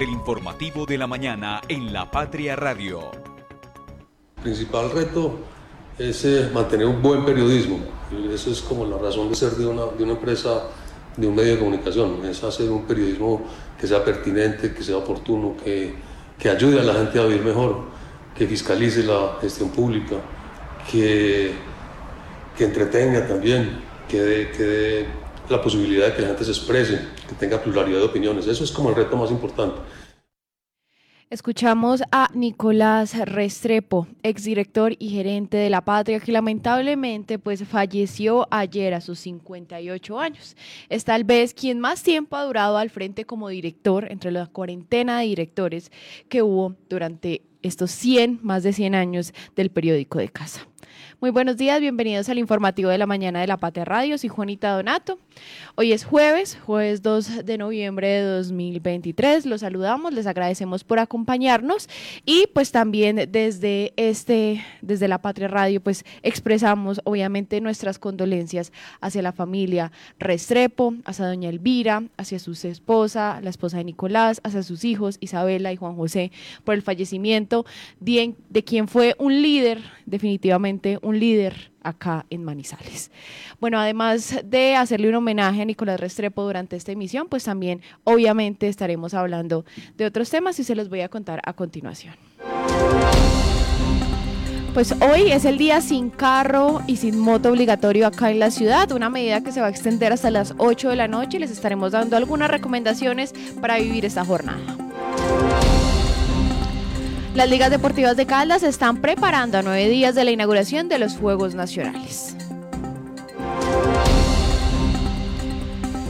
El informativo de la mañana en La Patria Radio. El principal reto es eh, mantener un buen periodismo. Eso es como la razón de ser de una, de una empresa, de un medio de comunicación. Es hacer un periodismo que sea pertinente, que sea oportuno, que, que ayude a la gente a vivir mejor, que fiscalice la gestión pública, que, que entretenga también, que dé, que la posibilidad de que la gente se exprese, que tenga pluralidad de opiniones. Eso es como el reto más importante. Escuchamos a Nicolás Restrepo, exdirector y gerente de La Patria, que lamentablemente pues falleció ayer a sus 58 años. Es tal vez quien más tiempo ha durado al frente como director entre la cuarentena de directores que hubo durante estos 100, más de 100 años del periódico de casa. Muy buenos días, bienvenidos al informativo de la mañana de la Patria Radio. Soy Juanita Donato. Hoy es jueves, jueves 2 de noviembre de 2023. Los saludamos, les agradecemos por acompañarnos y pues también desde este, desde la Patria Radio, pues expresamos obviamente nuestras condolencias hacia la familia Restrepo, hacia doña Elvira, hacia su esposa, la esposa de Nicolás, hacia sus hijos Isabela y Juan José por el fallecimiento de, quien fue un líder definitivamente un líder acá en Manizales. Bueno, además de hacerle un homenaje a Nicolás Restrepo durante esta emisión, pues también obviamente estaremos hablando de otros temas y se los voy a contar a continuación. Pues hoy es el día sin carro y sin moto obligatorio acá en la ciudad, una medida que se va a extender hasta las 8 de la noche y les estaremos dando algunas recomendaciones para vivir esta jornada. Las ligas deportivas de Caldas están preparando a nueve días de la inauguración de los Juegos Nacionales.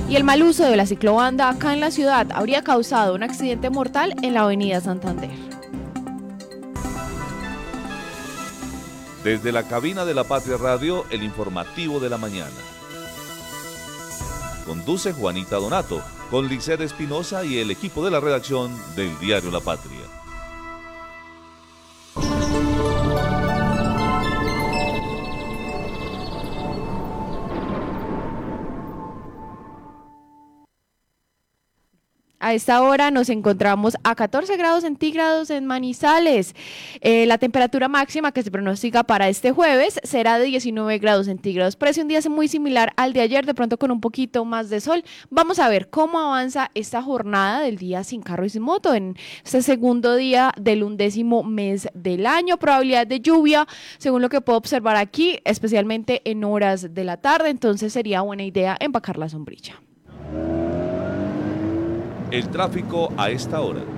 Y el mal uso de la ciclobanda acá en la ciudad habría causado un accidente mortal en la avenida Santander. Desde la cabina de la Patria Radio, el informativo de la mañana. Conduce Juanita Donato, con Liced Espinosa y el equipo de la redacción del diario La Patria. A esta hora nos encontramos a 14 grados centígrados en Manizales. Eh, la temperatura máxima que se pronostica para este jueves será de 19 grados centígrados. Parece un día muy similar al de ayer, de pronto con un poquito más de sol. Vamos a ver cómo avanza esta jornada del día sin carro y sin moto en este segundo día del undécimo mes del año. Probabilidad de lluvia, según lo que puedo observar aquí, especialmente en horas de la tarde. Entonces sería buena idea empacar la sombrilla. El tráfico a esta hora.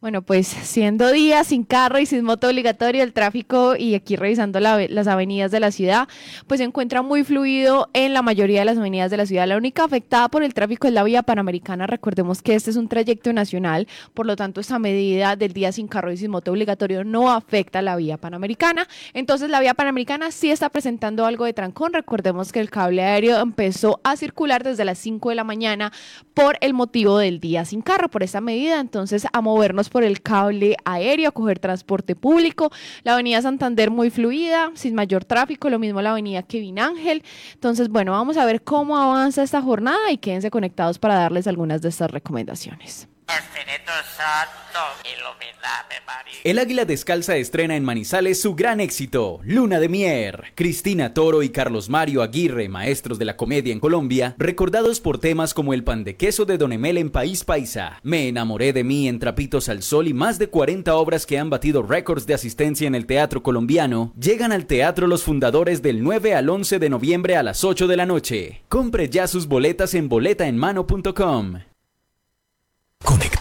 Bueno, pues siendo día sin carro y sin moto obligatoria, el tráfico y aquí revisando las avenidas de la ciudad, pues se encuentra muy fluido en la mayoría de las avenidas de la ciudad. La única afectada por el tráfico es la vía panamericana. Recordemos que este es un trayecto nacional, por lo tanto esta medida del día sin carro y sin moto obligatorio no afecta a la vía panamericana. Entonces la vía panamericana sí está presentando algo de trancón. Recordemos que el cable aéreo empezó a circular desde las 5 de la mañana por el motivo del día sin carro, por esta medida. Entonces a movernos por el cable aéreo, coger transporte público. La avenida Santander muy fluida, sin mayor tráfico, lo mismo la avenida Kevin Ángel. Entonces, bueno, vamos a ver cómo avanza esta jornada y quédense conectados para darles algunas de estas recomendaciones. El Águila Descalza estrena en Manizales su gran éxito, Luna de Mier. Cristina Toro y Carlos Mario Aguirre, maestros de la comedia en Colombia, recordados por temas como el pan de queso de Don Emel en País Paisa, Me enamoré de mí en Trapitos al Sol y más de 40 obras que han batido récords de asistencia en el teatro colombiano, llegan al teatro los fundadores del 9 al 11 de noviembre a las 8 de la noche. Compre ya sus boletas en boletaenmano.com.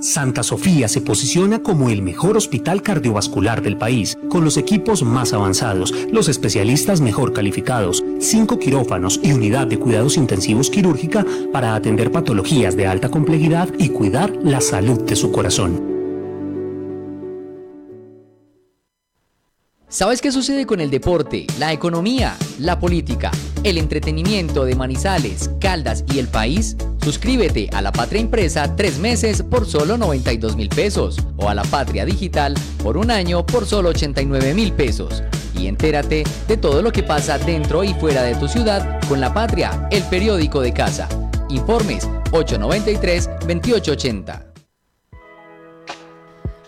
Santa Sofía se posiciona como el mejor hospital cardiovascular del país, con los equipos más avanzados, los especialistas mejor calificados, cinco quirófanos y unidad de cuidados intensivos quirúrgica para atender patologías de alta complejidad y cuidar la salud de su corazón. ¿Sabes qué sucede con el deporte, la economía, la política, el entretenimiento de Manizales, Caldas y el país? Suscríbete a La Patria Impresa tres meses por solo 92 mil pesos o a La Patria Digital por un año por solo 89 mil pesos. Y entérate de todo lo que pasa dentro y fuera de tu ciudad con La Patria, el periódico de casa. Informes 893-2880.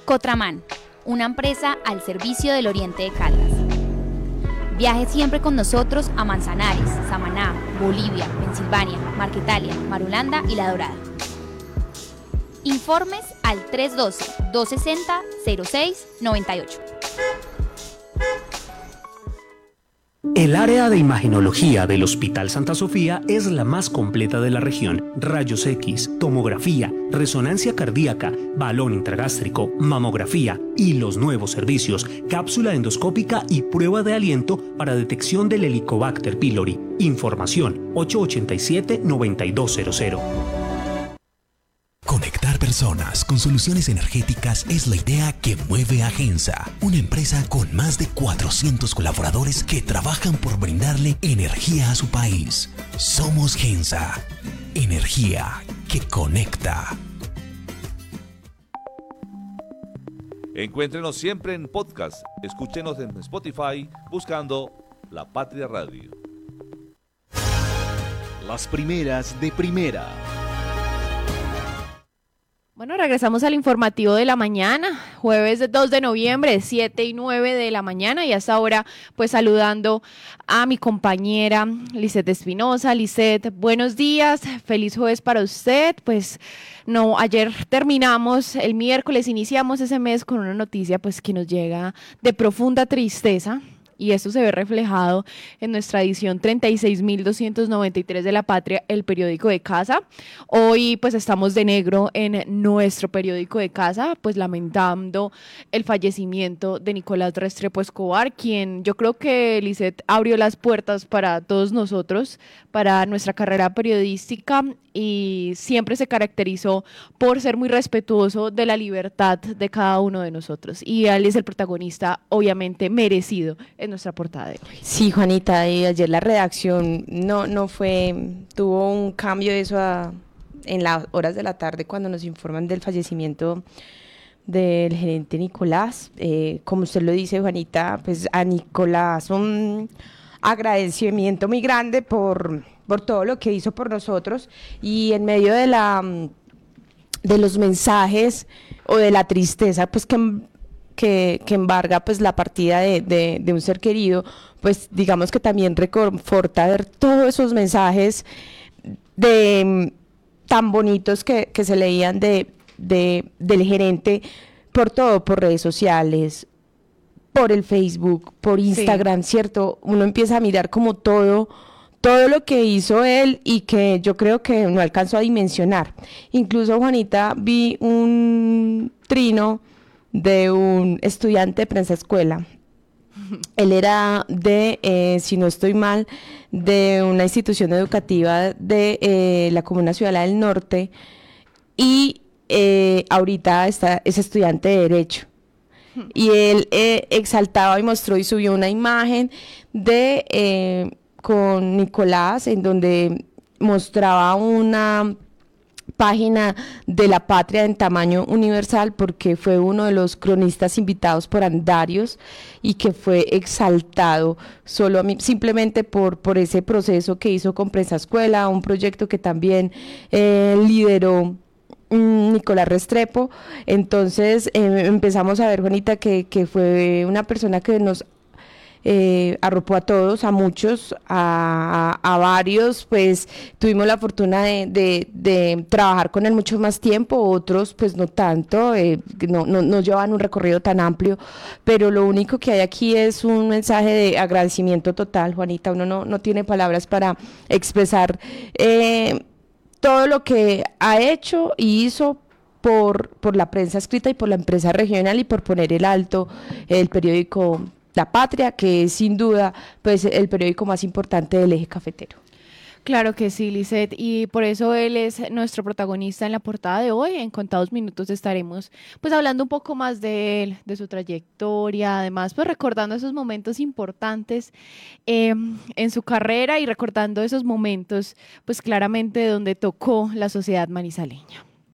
Cotraman, una empresa al servicio del Oriente de Caldas. Viaje siempre con nosotros a Manzanares, Samaná, Bolivia, Pensilvania, Marquetalia, Marulanda y La Dorada. Informes al 312-260-0698. El área de imagenología del Hospital Santa Sofía es la más completa de la región. Rayos X, tomografía, resonancia cardíaca, balón intragástrico, mamografía y los nuevos servicios, cápsula endoscópica y prueba de aliento para detección del Helicobacter pylori. Información 887-9200. Personas con soluciones energéticas es la idea que mueve a Gensa, una empresa con más de 400 colaboradores que trabajan por brindarle energía a su país. Somos Gensa, energía que conecta. Encuéntrenos siempre en podcast. Escúchenos en Spotify buscando La Patria Radio. Las primeras de primera. Regresamos al informativo de la mañana, jueves 2 de noviembre, 7 y 9 de la mañana, y hasta ahora, pues saludando a mi compañera Lisette Espinosa. Lisette, buenos días, feliz jueves para usted. Pues no, ayer terminamos, el miércoles iniciamos ese mes con una noticia pues que nos llega de profunda tristeza y esto se ve reflejado en nuestra edición 36.293 de La Patria, el periódico de casa. Hoy pues estamos de negro en nuestro periódico de casa, pues lamentando el fallecimiento de Nicolás Restrepo Escobar, quien yo creo que Lisette abrió las puertas para todos nosotros, para nuestra carrera periodística y siempre se caracterizó por ser muy respetuoso de la libertad de cada uno de nosotros. Y él es el protagonista, obviamente, merecido nuestra portada de hoy. Sí, Juanita, y ayer la redacción no, no fue, tuvo un cambio de eso en las horas de la tarde cuando nos informan del fallecimiento del gerente Nicolás. Eh, como usted lo dice, Juanita, pues a Nicolás un agradecimiento muy grande por por todo lo que hizo por nosotros y en medio de la de los mensajes o de la tristeza pues que, que, embarga pues la partida de, un ser querido, pues digamos que también reconforta ver todos esos mensajes de tan bonitos que, se leían de, del gerente por todo, por redes sociales, por el Facebook, por Instagram, ¿cierto? Uno empieza a mirar como todo todo lo que hizo él y que yo creo que no alcanzó a dimensionar. Incluso, Juanita, vi un trino de un estudiante de prensa escuela. Él era de, eh, si no estoy mal, de una institución educativa de eh, la Comuna Ciudad del Norte y eh, ahorita está, es estudiante de Derecho. Y él exaltaba y mostró y subió una imagen de con Nicolás, en donde mostraba una página de la patria en tamaño universal porque fue uno de los cronistas invitados por Andarios y que fue exaltado solo simplemente por, por ese proceso que hizo con Prensa Escuela, un proyecto que también eh, lideró mm, Nicolás Restrepo. Entonces eh, empezamos a ver, Juanita, que, que fue una persona que nos eh, arropó a todos, a muchos, a, varios, pues tuvimos la fortuna de, trabajar con él mucho más tiempo, otros pues no tanto, eh, no, no, llevan un recorrido tan amplio, pero lo único que hay aquí es un mensaje de agradecimiento total, Juanita, uno no, no tiene palabras para expresar eh, todo lo que ha hecho y hizo por, por la prensa escrita y por la empresa regional y por poner el alto el periódico la Patria, que es sin duda pues, el periódico más importante del eje cafetero. Claro que sí, Lisette, y por eso él es nuestro protagonista en la portada de hoy. En contados minutos estaremos pues hablando un poco más de él, de su trayectoria, además pues recordando esos momentos importantes em, en su carrera y recordando esos momentos pues claramente donde tocó la sociedad manizaleña.